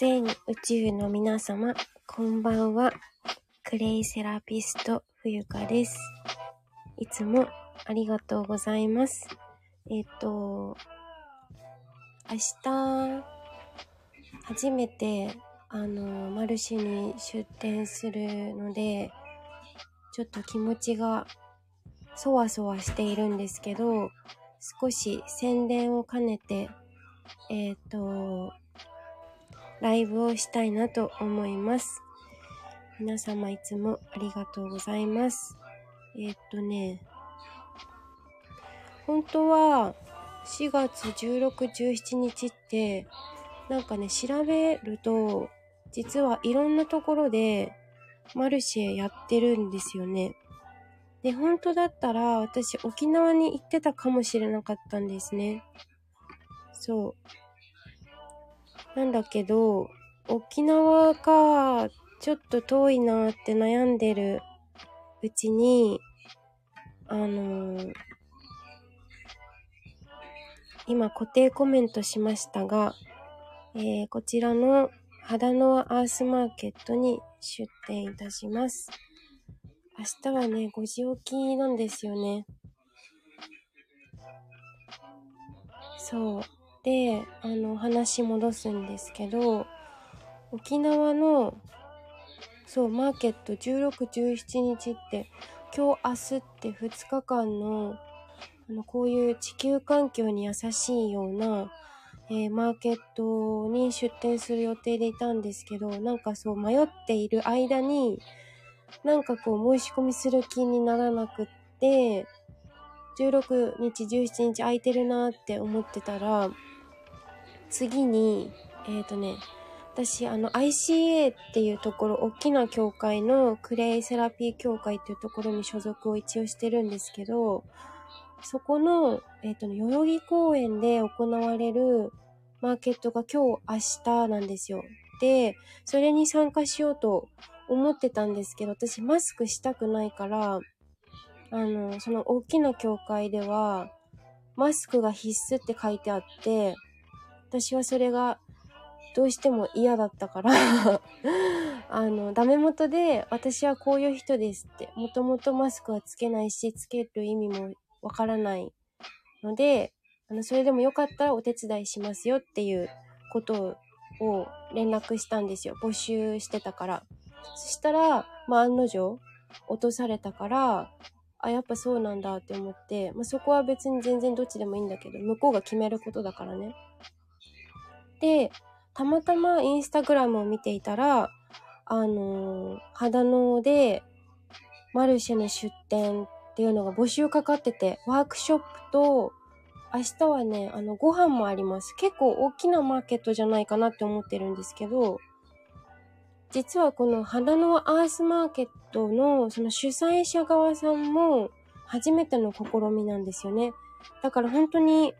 全宇宙の皆様、こんばんは。クレイセラピスト、冬香です。いつもありがとうございます。えっ、と、明日、初めて、あの、マルシェに出店するので、ちょっと気持ちがそわそわしているんですけど、少し宣伝を兼ねて、えっ、と、ライブをしたいなと思います。皆様いつもありがとうございます。えっ、とね、本当は4月16、17日って、なんかね、調べると、実はいろんなところでマルシェやってるんですよね。で、本当だったら私沖縄に行ってたかもしれなかったんですね。そう。なんだけど、沖縄か、ちょっと遠いなって悩んでるうちに、あのー今固定コメントしましたが、えーこちらの肌のアースマーケットに出店いたします。明日はね、5時起きなんですよね。そう。で、あの、話戻すんですけど、沖縄の、そう、マーケット16、17日って、今日、明日って2日間の、あの、こういう地球環境に優しいような、えーマーケットに出店する予定でいたんですけど、なんかそう迷っている間に、なんかこう申し込みする気にならなくって、16日、17日空いてるなって思ってたら、次に、えっ、とね、私、あの、ICA っていうところ、大きな教会のクレイセラピー協会っていうところに所属を一応してるんですけど、そこの、えっ、とね、代々木公園で行われるマーケットが今日、明日なんですよ。で、それに参加しようと思ってたんですけど、私マスクしたくないから、あの、その大きな教会では、マスクが必須って書いてあって、私はそれがどうしても嫌だったから、あの、ダメ元で私はこういう人ですって、もともとマスクはつけないし、つける意味もわからないので、あの、それでもよかったらお手伝いしますよっていうことを連絡したんですよ。募集してたから。そしたら、まあ案の定、落とされたから、あ、やっぱそうなんだって思って、まあそこは別に全然どっちでもいいんだけど、向こうが決めることだからね。で、たまたまインスタグラムを見ていたら、あのー肌ので、マルシェの出店っていうのが募集かかってて、ワークショップと、明日はね、あの、ご飯もあります。結構大きなマーケットじゃないかなって思ってるんですけど、実はこの花のアースマーケットのその主催者側さんも初めての試みなんですよね。だから本当に、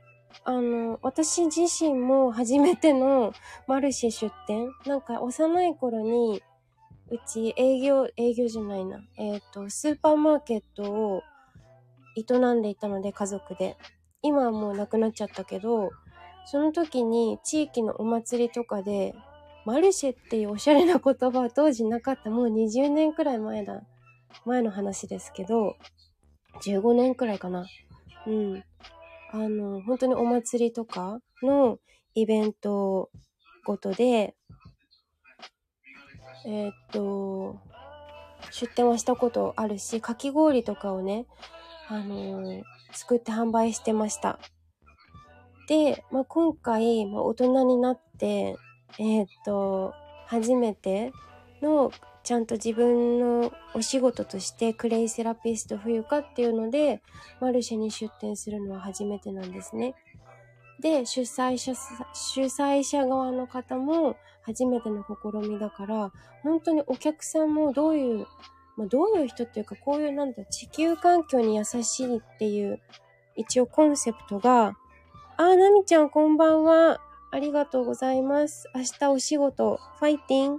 あの、私自身も初めてのマルシェ出店。なんか幼い頃に、うち営業、営業じゃないな。えっ、と、スーパーマーケットを営んでいたので家族で。今はもうなくなっちゃったけど、その時に地域のお祭りとかで、マルシェっていうおしゃれな言葉は当時なかった。もう20年くらい前だ。前の話ですけど、15年くらいかな。うん。あの、本当にお祭りとかのイベントごとで、えーっと、出店はしたことあるし、かき氷とかをね、あのー作って販売してました。で、まあ、今回、まあ、大人になって、えーっと、初めての、ちゃんと自分のお仕事としてクレイセラピスト冬香っていうので、マルシェに出店するのは初めてなんですね。で、主催者、主催者側の方も初めての試みだから、本当にお客さんもどういう、まあ、どういう人っていうか、こういうなんだ、地球環境に優しいっていう、一応コンセプトが、あー、なみちゃんこんばんは。ありがとうございます。明日お仕事、ファイティン。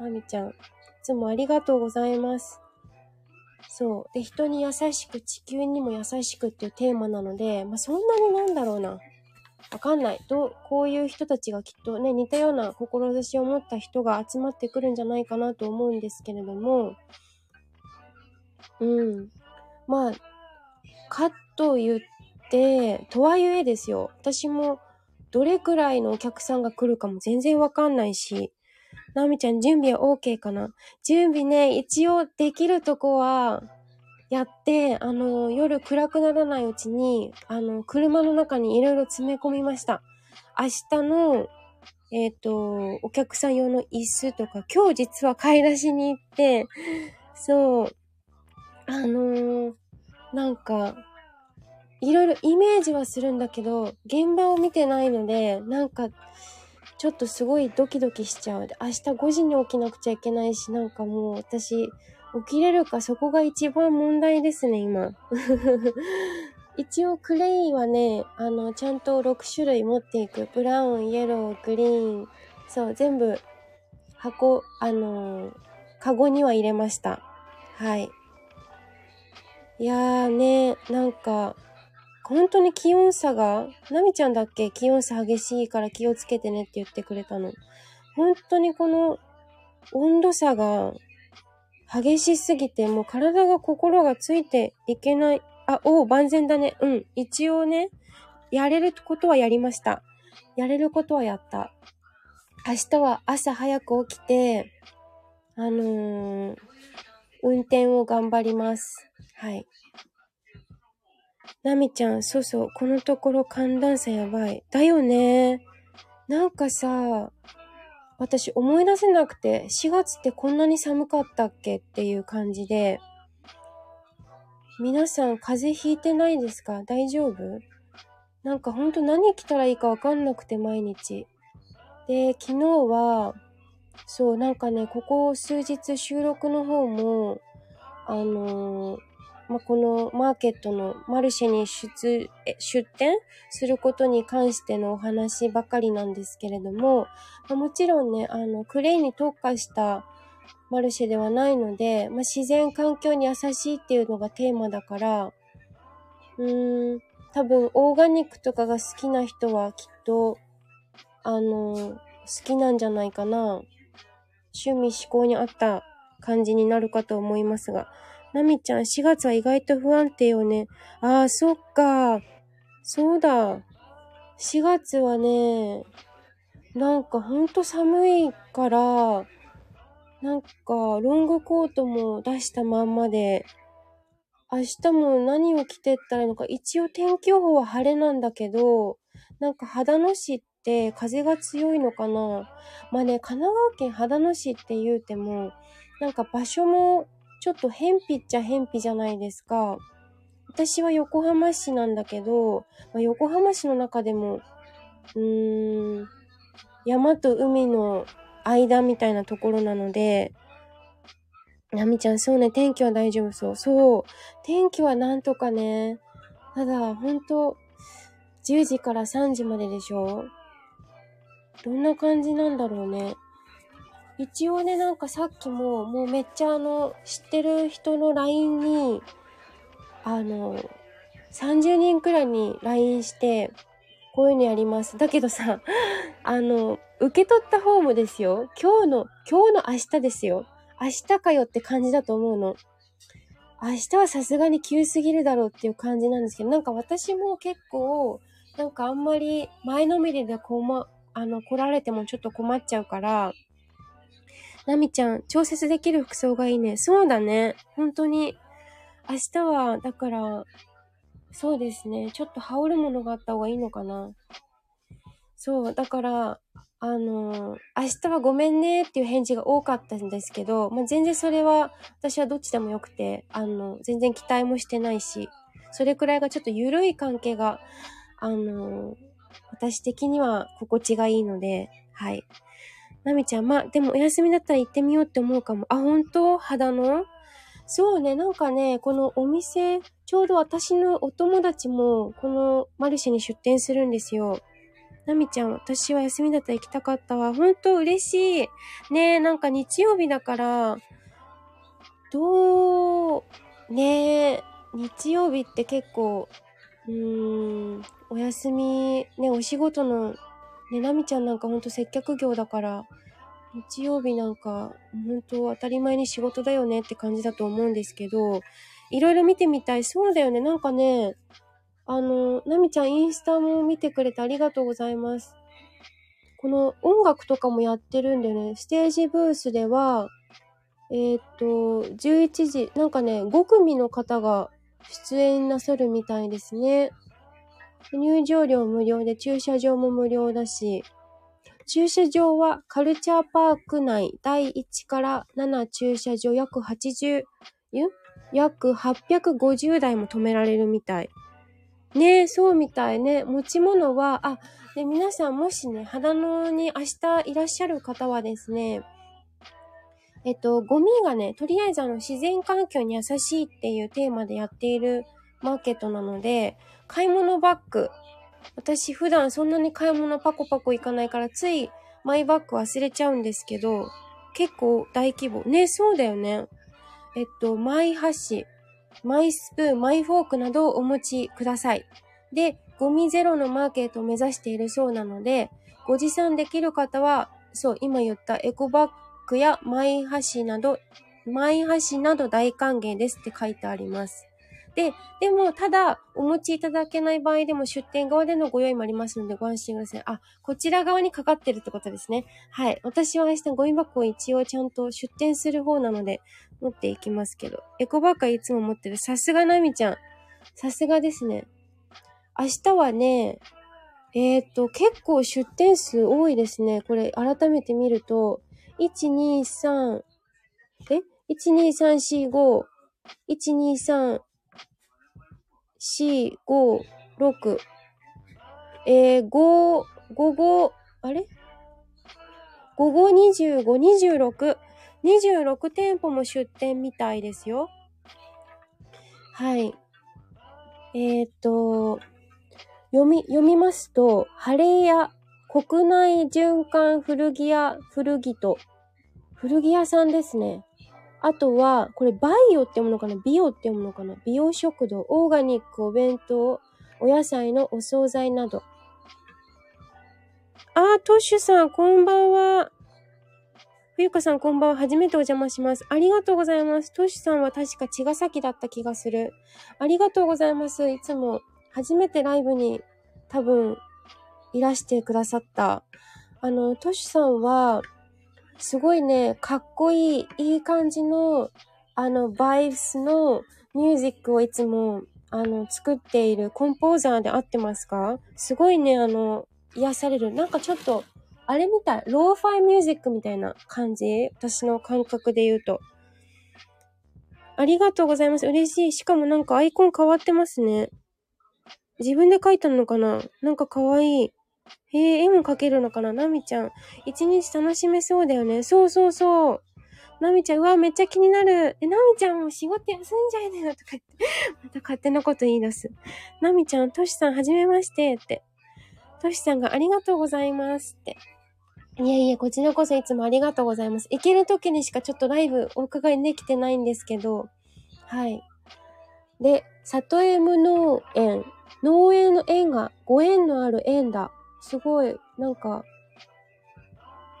なみちゃん、つもありがとうございます。そう。で、人に優しく、地球にも優しくっていうテーマなので、まあ、そんなになんだろうな。わかんない。どう、こういう人たちがきっとね、似たような志を持った人が集まってくるんじゃないかなと思うんですけれども、うん。まあ、かと言って、とはいえですよ。私も、どれくらいのお客さんが来るかも全然わかんないし、なみちゃん準備は OK かな？準備ね、一応できるとこは、やって、あの、夜暗くならないうちに、あの、車の中にいろいろ詰め込みました。明日の、えっ、ー、と、お客さん用の椅子とか、今日実は買い出しに行って、そう、あのー、なんか、いろいろイメージはするんだけど、現場を見てないので、なんか、ちょっとすごいドキドキしちゃう。明日5時に起きなくちゃいけないし、なんかもう私、起きれるかそこが一番問題ですね、今。一応クレイはね、あの、ちゃんと6種類持っていく。ブラウン、イエロー、グリーン。そう、全部、箱、あのー、カゴには入れました。はい。いやーね、なんか、本当に気温差が、なみちゃんだっけ？気温差激しいから気をつけてねって言ってくれたの。本当にこの温度差が激しすぎて、もう体が心がついていけない。あ、おう、万全だね。うん。一応ね、やれることはやりました。やれることはやった。明日は朝早く起きて、あのー、運転を頑張ります。はい。なみちゃん、そうそう、このところ寒暖差やばい。だよね。なんかさ、私思い出せなくて、4月ってこんなに寒かったっけっていう感じで、皆さん風邪ひいてないですか？大丈夫？なんかほんと何着たらいいかわかんなくて毎日。で、昨日は、そう、なんかね、ここ数日収録の方も、あのー、まあ、このマーケットのマルシェに出、出店することに関してのお話ばかりなんですけれども、まあ、もちろんね、あの、クレイに特化したマルシェではないので、まあ、自然環境に優しいっていうのがテーマだから、うーん、多分オーガニックとかが好きな人はきっと、あの、好きなんじゃないかな。趣味思考に合った感じになるかと思いますが、なみちゃん、4月は意外と不安定よね。ああ、そっか。そうだ。4月はね、なんかほんと寒いから、なんかロングコートも出したまんまで、明日も何を着てったらいいのか、一応天気予報は晴れなんだけど、なんか肌野市って風が強いのかなまあね、神奈川県肌野市って言うても、なんか場所もちょっと偏僻っちゃ偏僻じゃないですか。私は横浜市なんだけど、まあ、横浜市の中でも、うーん、山と海の間みたいなところなので、なみちゃん、そうね、天気は大丈夫そう。そう。天気はなんとかね。ただ、ほんと、10時から3時まででしょどんな感じなんだろうね。一応ね、なんかさっきも、もうめっちゃあの、知ってる人の LINE に、あの、30人くらいに LINE して、こういうのやります。だけどさ、あの、受け取った方もですよ。今日の、今日の明日ですよ。明日かよって感じだと思うの。明日はさすがに急すぎるだろうっていう感じなんですけど、なんか私も結構、なんかあんまり前のめりでこま、あの、来られてもちょっと困っちゃうから、なみちゃん、調節できる服装がいいね。そうだね。本当に。明日は、だから、そうですね。ちょっと羽織るものがあった方がいいのかな。そう、だから、あのー、明日はごめんねっていう返事が多かったんですけど、まあ、全然それは、私はどっちでもよくて、あの、全然期待もしてないし、それくらいがちょっと緩い関係が、あのー、私的には心地がいいので、はい。なみちゃん、まあ、でもお休みだったら行ってみようって思うかも。あ、本当？肌の？そうね、なんかね、このお店、ちょうど私のお友達も、このマルシェに出店するんですよ。なみちゃん、私は休みだったら行きたかったわ。ほんと嬉しい。ねえ、なんか日曜日だから、どう、ねえ、日曜日って結構、うーん、お休み、ね、お仕事の、ね、なみちゃんなんかほんと接客業だから、日曜日なんか、本当当たり前に仕事だよねって感じだと思うんですけど、いろいろ見てみたい。そうだよね。なんかね、あの、なみちゃんインスタも見てくれてありがとうございます。この音楽とかもやってるんでね、ステージブースでは、えー、っと、11時、なんかね、5組の方が出演なさるみたいですね。入場料無料で駐車場も無料だし、駐車場はカルチャーパーク内第1から7駐車場約80、約850台も止められるみたい。ねえ、そうみたいね。持ち物は、あ、で、皆さんもしね、肌野に明日いらっしゃる方はですね、えっと、ゴミがね、とりあえずあの、自然環境に優しいっていうテーマでやっているマーケットなので、買い物バッグ。私普段そんなに買い物パコパコいかないからついマイバッグ忘れちゃうんですけど、結構大規模。ね、そうだよね。えっと、マイ箸、マイスプーン、マイフォークなどをお持ちください。で、ゴミゼロのマーケットを目指しているそうなので、ご持参できる方は、そう、今言ったエコバッグやマイ箸など、マイ箸など大歓迎ですって書いてあります。で、でも、ただ、お持ちいただけない場合でも出店側でのご用意もありますのでご安心ください。あ、こちら側にかかってるってことですね。はい。私は明日ゴミ箱を一応ちゃんと出店する方なので、持っていきますけど。エコバッカいつも持ってる。さすがなみちゃん。さすがですね。明日はね、えっ、と、結構出店数多いですね。これ、改めて見ると、1、2、3、え ?1、2、3、4、5、1、2、3、4、5、6、えー、5、5、5、あれ ?5、5、25、26。26店舗も出店みたいですよ。はい。えっ、ー、と、読み、読みますと、晴れ屋、国内循環古着屋、古着と、古着屋さんですね。あとは、これバイオって読むのかな？ビオって読むのかな？美容食堂、オーガニックお弁当、お野菜のお惣菜など。あー、トッシュさん、こんばんは。冬香さんこんばんは。初めてお邪魔します。ありがとうございます。トッシュさんは確か茅ヶ崎だった気がする。ありがとうございます。いつも初めてライブに多分いらしてくださった。あの、トッシュさんはすごいね、かっこいい、いい感じのあの、バイブスのミュージックをいつもあの、作っているコンポーザーで合ってますか？すごいね、あの、癒される。なんかちょっとあれみたい。ローファイミュージックみたいな感じ？私の感覚で言うと。ありがとうございます。嬉しい。しかもなんかアイコン変わってますね。自分で描いたのかな？なんかかわいい。へえ、絵も描けるのかな？ナミちゃん。一日楽しめそうだよね。そうそうそう。ナミちゃん、うわ、めっちゃ気になる。え、ナミちゃんも仕事休んじゃいなよ。とか言って。また勝手なこと言い出す。ナミちゃん、トシさん、はじめまして。って。トシさんがありがとうございますって。いえいえ、こちらこそいつもありがとうございます。行ける時にしかちょっとライブお伺いできてないんですけど、はい。で、里江無農園。農園の園がご縁のある園だ。すごい、なんか、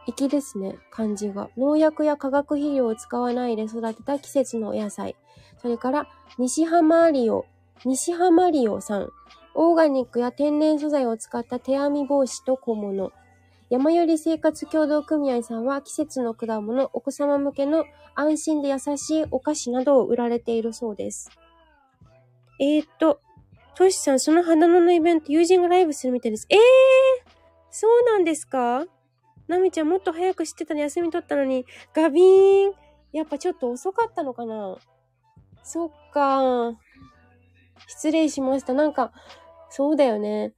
粋ですね、漢字が。農薬や化学肥料を使わないで育てた季節のお野菜。それから、西浜リオ、西浜リオさん。オーガニックや天然素材を使った手編み帽子と小物。山より生活協同組合さんは季節の果物、お子様向けの安心で優しいお菓子などを売られているそうです。えー、っと、トシさん、その花野のイベント、友人がライブするみたいです。えーそうなんですか？ナミちゃんもっと早く知ってたの休み取ったのに、ガビーンやっぱちょっと遅かったのかな？そっか失礼しました。なんか、そうだよね。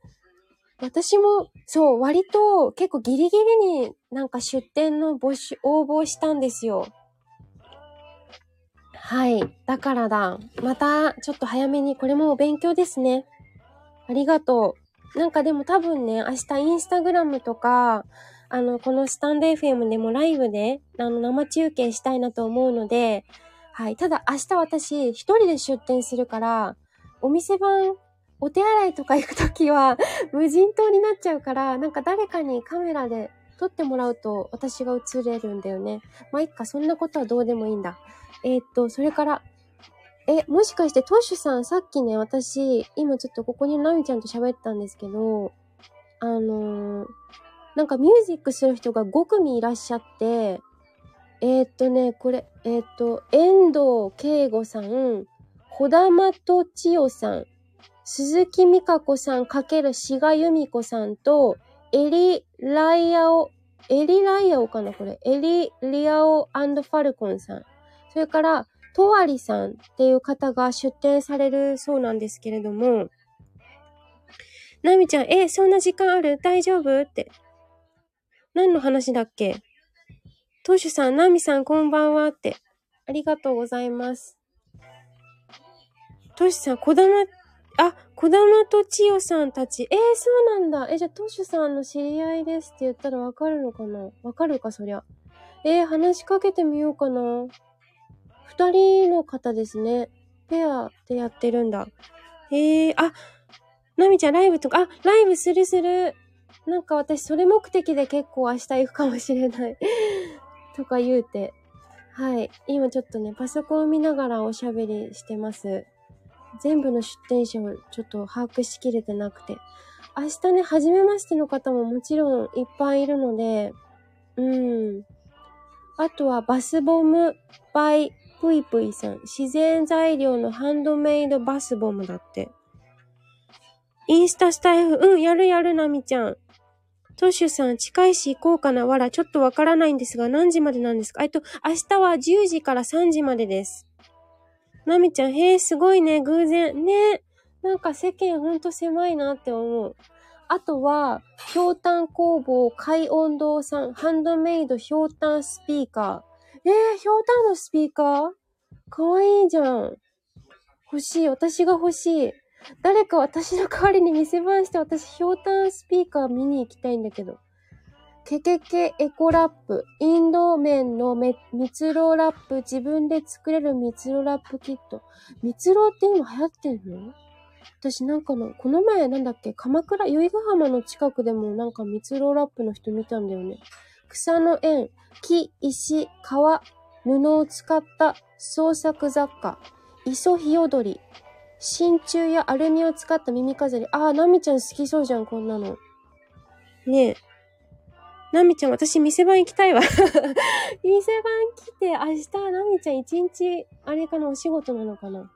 私も、そう、割と結構ギリギリになんか出店の募集、応募したんですよ。はい。だからだ。また、ちょっと早めに、これもお勉強ですね。ありがとう。なんかでも多分ね、明日インスタグラムとか、あの、このスタンド FM でもライブで、あの、生中継したいなと思うので、はい。ただ明日私一人で出店するから、お店番お手洗いとか行くときは無人島になっちゃうから、なんか誰かにカメラで撮ってもらうと私が映れるんだよね。まあ、いっか、そんなことはどうでもいいんだ。えー、っと、それから、え、もしかしてトッシュさん、さっきね、私、今ちょっとここにナミちゃんと喋ったんですけど、あのー、なんかミュージックする人が5組いらっしゃって、えー、っとね、これ、えー、っと、遠藤慶吾さん、小玉と千代さん、鈴木美香子さんかける志賀由美子さんと、エリライアオ、エリライアオかなこれ。エリリアオファルコンさん。それから、トワリさんっていう方が出展されるそうなんですけれども、ナミちゃん、え、そんな時間ある？大丈夫？って。何の話だっけ？トシュさん、ナミさん、こんばんはって。ありがとうございます。トシさん、小玉、あ、小玉と千代さんたち。えー、そうなんだ。え、じゃあ、トシュさんの知り合いですって言ったらわかるのかな？わかるか、そりゃ。えー、話しかけてみようかな。二人の方ですね。ペアでやってるんだ。えー、あ、なみちゃんライブとか、あ、ライブするする。なんか私それ目的で結構明日行くかもしれない とか言うて。はい。今ちょっとね、パソコン見ながらおしゃべりしてます。全部の出店者をちょっと把握しきれてなくて。明日ね、初めましての方ももちろんいっぱいいるので、うん。あとはバスボムバイぷいぷいさん。自然材料のハンドメイドバスボムだって。インスタスタイフ、うん、やるやるなみちゃん。トッシュさん、近いし行こうかな。わら、ちょっとわからないんですが、何時までなんですか？えっと、明日は10時から3時までです。なみちゃん、へえ、すごいね、偶然。ね。なんか世間ほんと狭いなって思う。あとは、ひょうたん工房海音堂さん、ハンドメイドひょうたんスピーカー。えー、ひょうたんのスピーカー？かわいいじゃん。欲しい。私が欲しい。誰か私の代わりに店番して私、ひょうたんスピーカー見に行きたいんだけど。ケケケエコラップ。インド麺のめ蜜ろラップ。自分で作れる蜜ろラップキット。蜜ろって今流行ってんの？私なんかの、この前なんだっけ？鎌倉、由比ヶ浜の近くでもなんか蜜ろラップの人見たんだよね。草の縁、木、石、川、布を使った創作雑貨。磯ひよどり。真鍮やアルミを使った耳飾り。ああ、ナミちゃん好きそうじゃん、こんなの。ねえ。ナミちゃん、私、店番行きたいわ 店番来て、明日、ナミちゃん一日、あれかな、お仕事なのかな。ま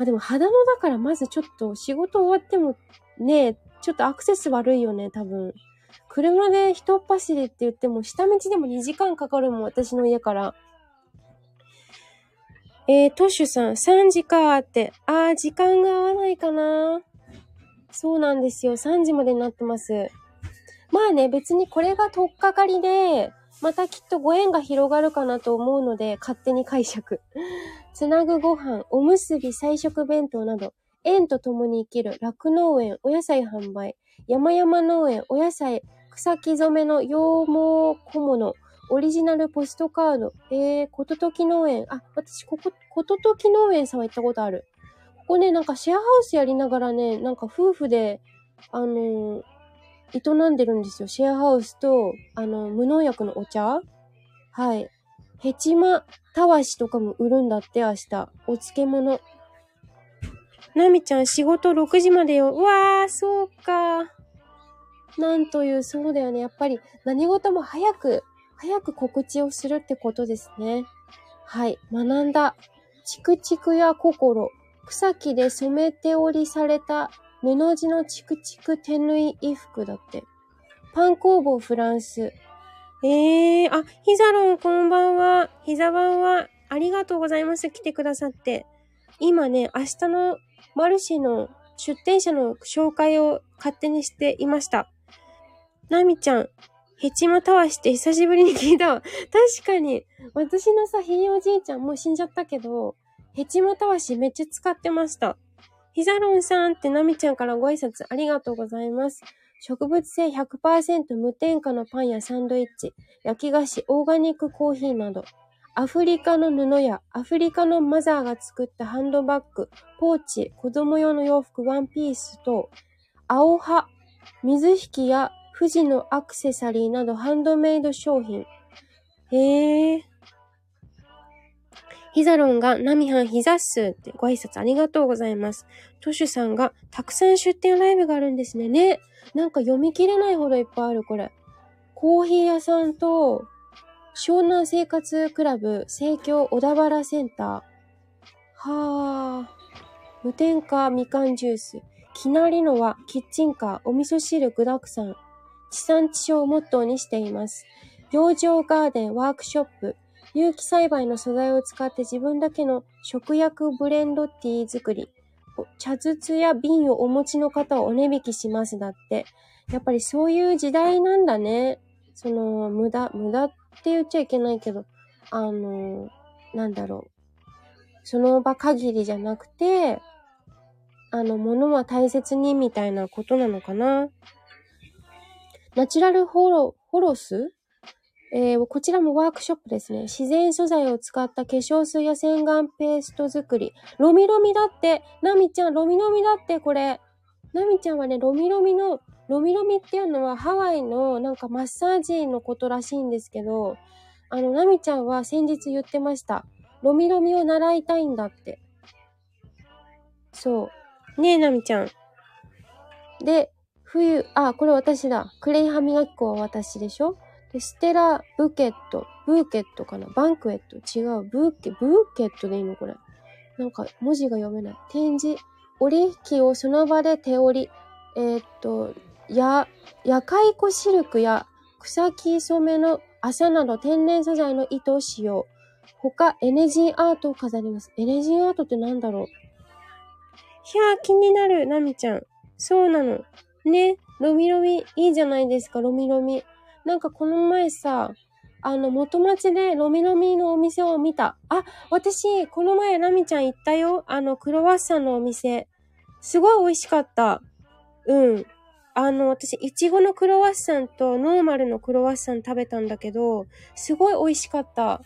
あでも、肌のだから、まずちょっと、仕事終わっても、ねちょっとアクセス悪いよね、多分。車で一っ走りって言っても、下道でも2時間かかるもん、私の家から。えー、トッシュさん、3時かーって。あー、時間が合わないかなそうなんですよ。3時までになってます。まあね、別にこれが取っかかりで、またきっとご縁が広がるかなと思うので、勝手に解釈。つなぐご飯、おむすび、菜食弁当など、縁と共に生きる酪農園、お野菜販売、山々農園、お野菜、草木染めの羊毛小物、オリジナルポストカード。えー、こととき農園。あ、私、ここ、こととき農園さんは行ったことある。ここね、なんかシェアハウスやりながらね、なんか夫婦で、あのー、営んでるんですよ。シェアハウスと、あの、無農薬のお茶はい。ヘチマたわしとかも売るんだって、明日。お漬物。なみちゃん、仕事6時までよ。うわー、そうか。なんという、そうだよね。やっぱり、何事も早く早く告知をするってことですね。はい。学んだ。チクチクや心。草木で染めて織りされた布地のチクチク手縫い衣服だって。パン工房フランス。ええー、あ、ヒザロンこんばんは。ヒザバンは、ありがとうございます。来てくださって。今ね、明日のマルシェの出店者の紹介を勝手にしていました。ナミちゃん、ヘチマたわしって 久しぶりに聞いたわ。確かに、私のさ、ひいおじいちゃんもう死んじゃったけど、ヘチマたわしめっちゃ使ってました。ヒザロンさんってナミちゃんからご挨拶ありがとうございます。植物性100%無添加のパンやサンドイッチ、焼き菓子、オーガニックコーヒーなど、アフリカの布やアフリカのマザーが作ったハンドバッグ、ポーチ、子供用の洋服、ワンピースと、青葉、水引や富士のアクセサリーなどハンドメイド商品。へえ。ヒザロンがナミハンヒザッスってご挨拶ありがとうございます。トシュさんがたくさん出店ライブがあるんですね。ね。なんか読み切れないほどいっぱいある、これ。コーヒー屋さんと、湘南生活クラブ、生協小田原センター。はあ。無添加みかんジュース。きなりのはキッチンカー、お味噌汁具沢山。地産地消をモットーにしています。養生ガーデンワークショップ。有機栽培の素材を使って自分だけの食薬ブレンドティー作り。茶筒や瓶をお持ちの方をお値引きしますだって。やっぱりそういう時代なんだね。その、無駄、無駄って言っちゃいけないけど、あの、なんだろう。その場限りじゃなくて、あの、物は大切にみたいなことなのかな。ナチュラルホロ、ホロスえー、こちらもワークショップですね。自然素材を使った化粧水や洗顔ペースト作り。ロミロミだって。ナミちゃん、ロミロミだって、これ。ナミちゃんはね、ロミロミの、ロミロミっていうのはハワイのなんかマッサージのことらしいんですけど、あの、ナミちゃんは先日言ってました。ロミロミを習いたいんだって。そう。ねえ、ナミちゃん。で、冬、あ、これ私だ。クレイ歯磨き粉は私でしょ？で、ステラ、ブケット、ブーケットかな？バンクエット？違う。ブーケ、ブーケットでいいの？これ。なんか文字が読めない。展示、折り機をその場で手織り。えー、っと、や、夜海湖シルクや草木染めの麻など天然素材の糸を使用。他、エネジーアートを飾ります。エネジーアートってなんだろう？ひゃー、気になる、ナミちゃん。そうなの。ね、ロミロミ、いいじゃないですか、ロミロミ。なんかこの前さ、あの、元町でロミロミのお店を見た。あ、私、この前ナミちゃん行ったよ。あの、クロワッサンのお店。すごい美味しかった。うん。あの、私、いちごのクロワッサンとノーマルのクロワッサン食べたんだけど、すごい美味しかった。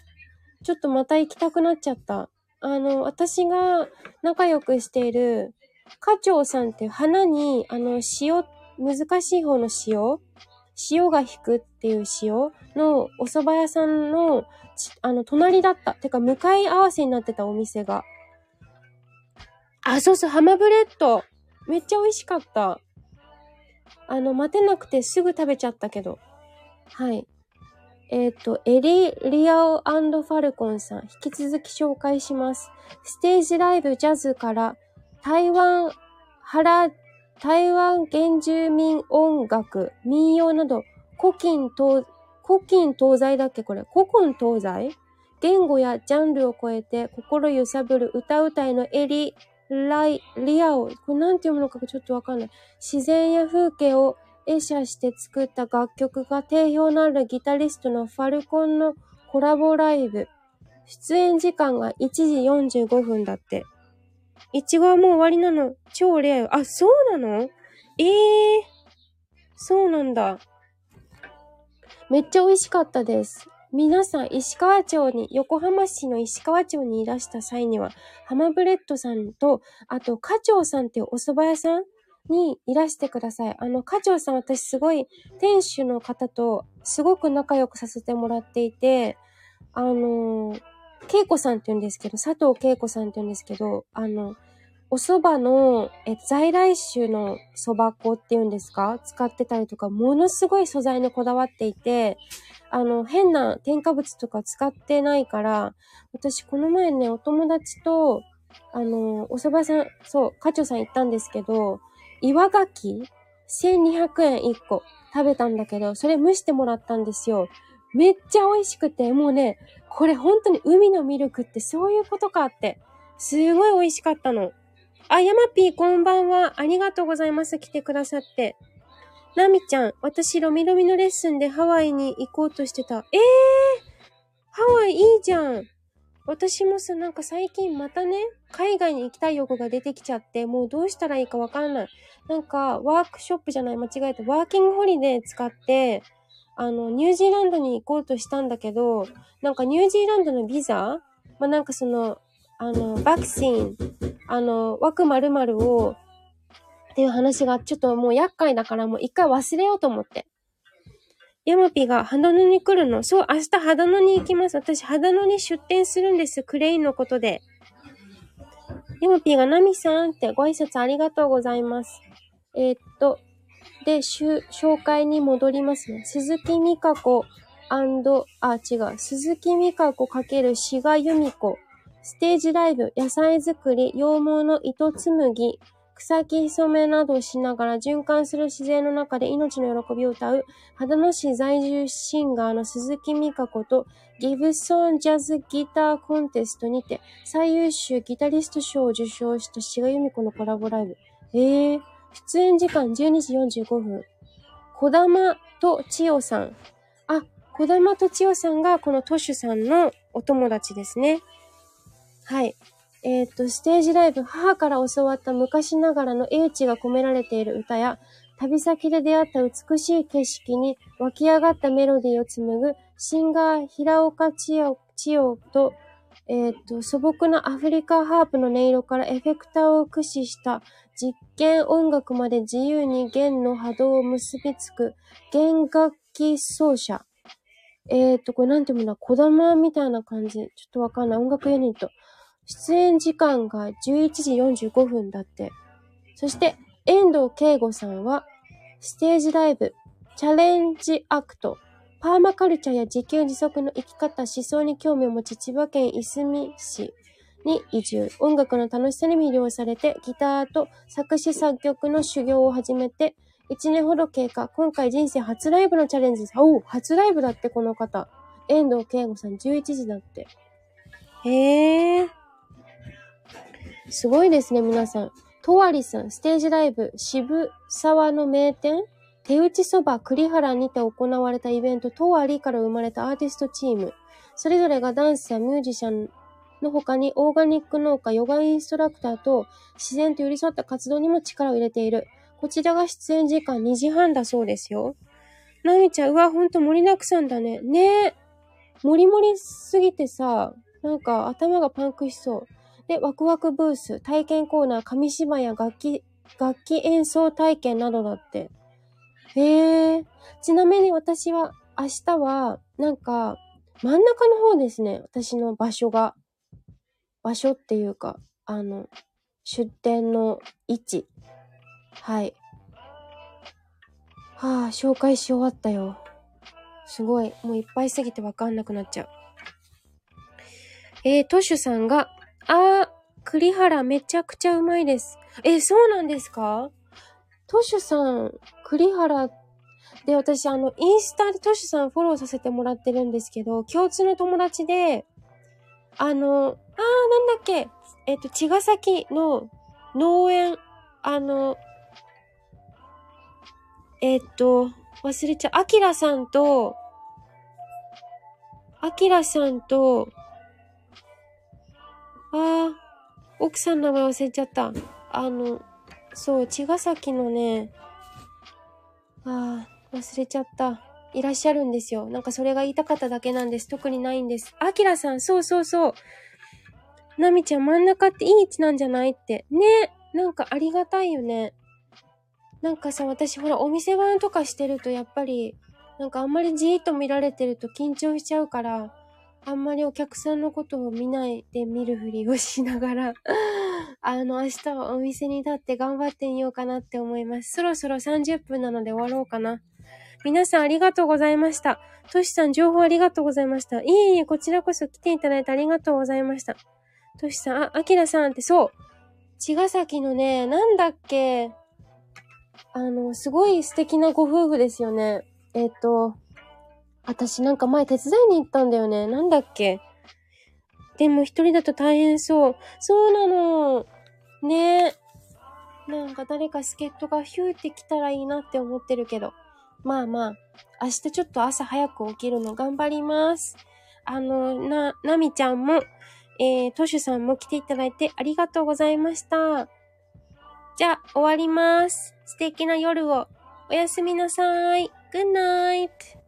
ちょっとまた行きたくなっちゃった。あの、私が仲良くしている、花鳥さんって花に、あの、塩、難しい方の塩塩が引くっていう塩のお蕎麦屋さんの、あの、隣だった。てか、向かい合わせになってたお店が。あ、そうそう、ハマブレッド。めっちゃ美味しかった。あの、待てなくてすぐ食べちゃったけど。はい。えっ、ー、と、エリ・リアオファルコンさん、引き続き紹介します。ステージライブジャズから台湾原台湾原住民音楽、民謡など、古今東、古今東西だっけこれ？古今東西言語やジャンルを超えて心揺さぶる歌うたいのエリ、ライ、リアオ。これなんて読むのかちょっとわかんない。自然や風景を映写して作った楽曲が定評のあるギタリストのファルコンのコラボライブ。出演時間が1時45分だって。いちごはもう終わりなの。超レアよ。あ、そうなの？ええー、そうなんだ。めっちゃ美味しかったです。皆さん、石川町に、横浜市の石川町にいらした際には、ハマブレッドさんと、あと、課長さんっていうお蕎麦屋さんにいらしてください。あの、課長さん私すごい、店主の方とすごく仲良くさせてもらっていて、あのー、恵子さんって言うんですけど、佐藤恵子さんって言うんですけど、あの、お蕎麦の、え、在来種の蕎麦粉っていうんですか？使ってたりとか、ものすごい素材にこだわっていて、あの、変な添加物とか使ってないから、私この前ね、お友達と、あの、お蕎麦さん、そう、課長さん行ったんですけど、岩牡蠣 ?1200 円1個食べたんだけど、それ蒸してもらったんですよ。めっちゃ美味しくて、もうね、これ本当に海のミルクってそういうことかって、すごい美味しかったの。あ、ヤマピーこんばんは。ありがとうございます。来てくださって。ナミちゃん、私ロミロミのレッスンでハワイに行こうとしてた。えーハワイいいじゃん私もさ、なんか最近またね、海外に行きたい欲が出てきちゃって、もうどうしたらいいかわからない。なんか、ワークショップじゃない、間違えた。ワーキングホリデー使って、あの、ニュージーランドに行こうとしたんだけど、なんかニュージーランドのビザ？まあ、なんかその、あの、バクシン、あの、枠〇〇を、っていう話がちょっともう厄介だからもう一回忘れようと思って。ヤマピが肌野に来るの？そう、明日肌野に行きます。私、肌野に出店するんです。クレインのことで。ヤマピーがナミさんってご挨拶ありがとうございます。えー、っと、で、紹介に戻りますね。鈴木美香子あ、違う。鈴木美香子×志賀由美子。ステージライブ、野菜作り、羊毛の糸紡ぎ、草木染めなどしながら循環する自然の中で命の喜びを歌う、秦野市在住シンガーの鈴木美香子と、ギブソンジャズギターコンテストにて、最優秀ギタリスト賞を受賞した志賀由美子のコラボライブ。えー、出演時間12時45分。小玉と千代さん。あ、小玉と千代さんがこのトシュさんのお友達ですね。はい。えっ、と、ステージライブ、母から教わった昔ながらの英知が込められている歌や、旅先で出会った美しい景色に湧き上がったメロディーを紡ぐシンガー平岡千代千代と、えっ、ー、と、素朴なアフリカハープの音色からエフェクターを駆使した実験音楽まで自由に弦の波動を結びつく弦楽器奏者。えっ、ー、と、これなんていうの小玉みたいな感じ。ちょっとわかんない。音楽ユニット。出演時間が11時45分だって。そして、遠藤慶吾さんは、ステージライブ、チャレンジアクト、パーマカルチャーや自給自足の生き方、思想に興味を持ち、千葉県いすみ市に移住。音楽の楽しさに魅了されて、ギターと作詞作曲の修行を始めて、1年ほど経過。今回人生初ライブのチャレンジです。お初ライブだって、この方。遠藤慶吾さん、11時だって。へえー。すごいですね、皆さん。とわりさん、ステージライブ、渋沢の名店？手打ちそば栗原にて行われたイベント、とわりから生まれたアーティストチーム。それぞれがダンスやミュージシャンの他にオーガニック農家、ヨガインストラクターと自然と寄り添った活動にも力を入れている。こちらが出演時間2時半だそうですよ。なみちゃん、うわ、ほんと盛りだくさんだね。ねえ。盛り盛りすぎてさ、なんか頭がパンクしそう。で、ワクワクブース、体験コーナー、紙芝居や楽器、楽器演奏体験などだって。へえ。ちなみに私は、明日は、なんか、真ん中の方ですね。私の場所が。場所っていうか、あの、出店の位置。はい。はあ、紹介し終わったよ。すごい。もういっぱいすぎてわかんなくなっちゃう。えー、トシュさんが、あー、栗原めちゃくちゃうまいです。え、そうなんですか？トシュさん、栗原。で、私、あの、インスタでトシュさんフォローさせてもらってるんですけど、共通の友達で、あの、あー、なんだっけ、えっと、茅ヶ崎の農園、あの、えっと、忘れちゃう、アキラさんと、アキラさんと、ああ、奥さんの名前忘れちゃった。あの、そう、茅ヶ崎のね、ああ、忘れちゃった。いらっしゃるんですよ。なんかそれが言いたかっただけなんです。特にないんです。あきらさん、そうそうそう。なみちゃん、真ん中っていい位置なんじゃないって。ね。なんかありがたいよね。なんかさ、私ほら、お店番とかしてると、やっぱり、なんかあんまりじーっと見られてると緊張しちゃうから、あんまりお客さんのことを見ないで見るふりをしながらあの、明日はお店に立って頑張ってみようかなって思います。そろそろ30分なので終わろうかな。皆さんありがとうございました。トシさん、情報ありがとうございました。いえいえ、こちらこそ来ていただいてありがとうございました。トシさん、あ、アキラさんってそう。茅ヶ崎のね、なんだっけ。あの、すごい素敵なご夫婦ですよね。えっ、と、私なんか前手伝いに行ったんだよね。なんだっけでも一人だと大変そう。そうなの。ねえ。なんか誰か助っ人がヒューって来たらいいなって思ってるけど。まあまあ、明日ちょっと朝早く起きるの頑張ります。あの、な、なみちゃんも、えー、トシュさんも来ていただいてありがとうございました。じゃあ、終わります。素敵な夜を。おやすみなさい。Good night.